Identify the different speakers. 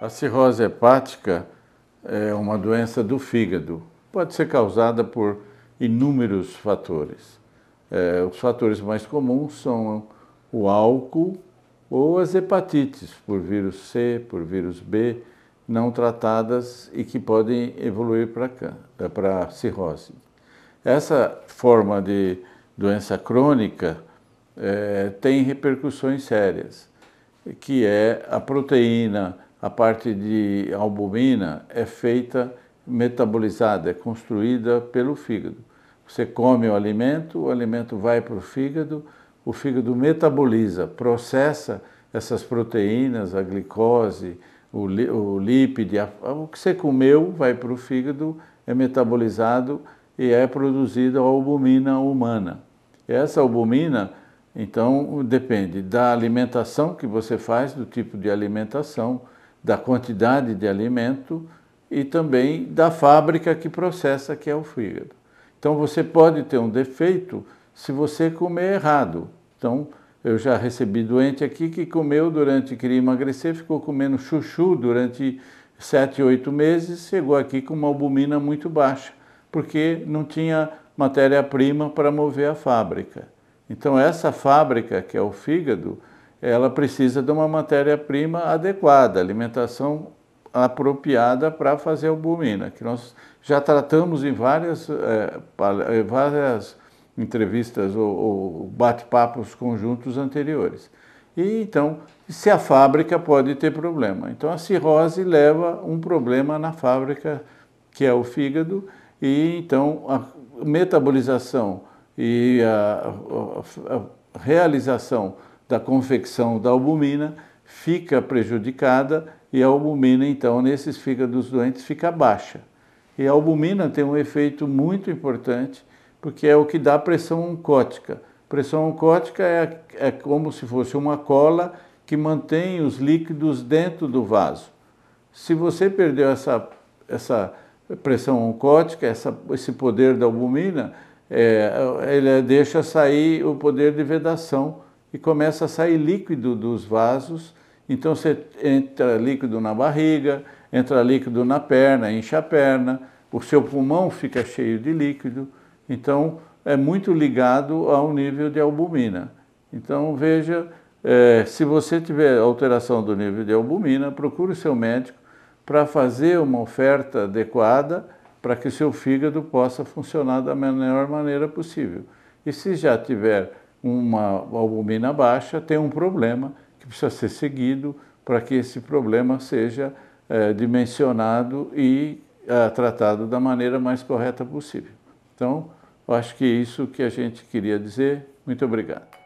Speaker 1: A cirrose hepática é uma doença do fígado. Pode ser causada por inúmeros fatores. É, os fatores mais comuns são o álcool ou as hepatites, por vírus C, por vírus B, não tratadas e que podem evoluir para a cirrose. Essa forma de doença crônica é, tem repercussões sérias, que é a proteína a parte de albumina é feita metabolizada, é construída pelo fígado. Você come o alimento, o alimento vai para o fígado, o fígado metaboliza, processa essas proteínas, a glicose, o, o lípide, o que você comeu vai para o fígado, é metabolizado e é produzida a albumina humana. Essa albumina, então, depende da alimentação que você faz, do tipo de alimentação, da quantidade de alimento e também da fábrica que processa, que é o fígado. Então você pode ter um defeito se você comer errado. Então, eu já recebi doente aqui que comeu durante, queria emagrecer, ficou comendo chuchu durante sete, oito meses, chegou aqui com uma albumina muito baixa, porque não tinha matéria-prima para mover a fábrica. Então essa fábrica, que é o fígado, ela precisa de uma matéria-prima adequada, alimentação apropriada para fazer albumina, que nós já tratamos em várias, é, várias entrevistas ou, ou bate-papos conjuntos anteriores. E então, se a fábrica pode ter problema. Então, a cirrose leva um problema na fábrica, que é o fígado, e então a metabolização e a, a, a realização da confecção da albumina fica prejudicada e a albumina, então, nesses fígados doentes fica baixa. E a albumina tem um efeito muito importante, porque é o que dá pressão oncótica. Pressão oncótica é, é como se fosse uma cola que mantém os líquidos dentro do vaso. Se você perdeu essa, essa pressão oncótica, essa, esse poder da albumina, é, ele deixa sair o poder de vedação e começa a sair líquido dos vasos. Então você entra líquido na barriga, entra líquido na perna, enche a perna, o seu pulmão fica cheio de líquido. Então é muito ligado ao nível de albumina. Então veja, é, se você tiver alteração do nível de albumina, procure o seu médico para fazer uma oferta adequada para que o seu fígado possa funcionar da melhor maneira possível. E se já tiver uma albumina baixa, tem um problema que precisa ser seguido para que esse problema seja é, dimensionado e é, tratado da maneira mais correta possível. Então, acho que é isso que a gente queria dizer. Muito obrigado.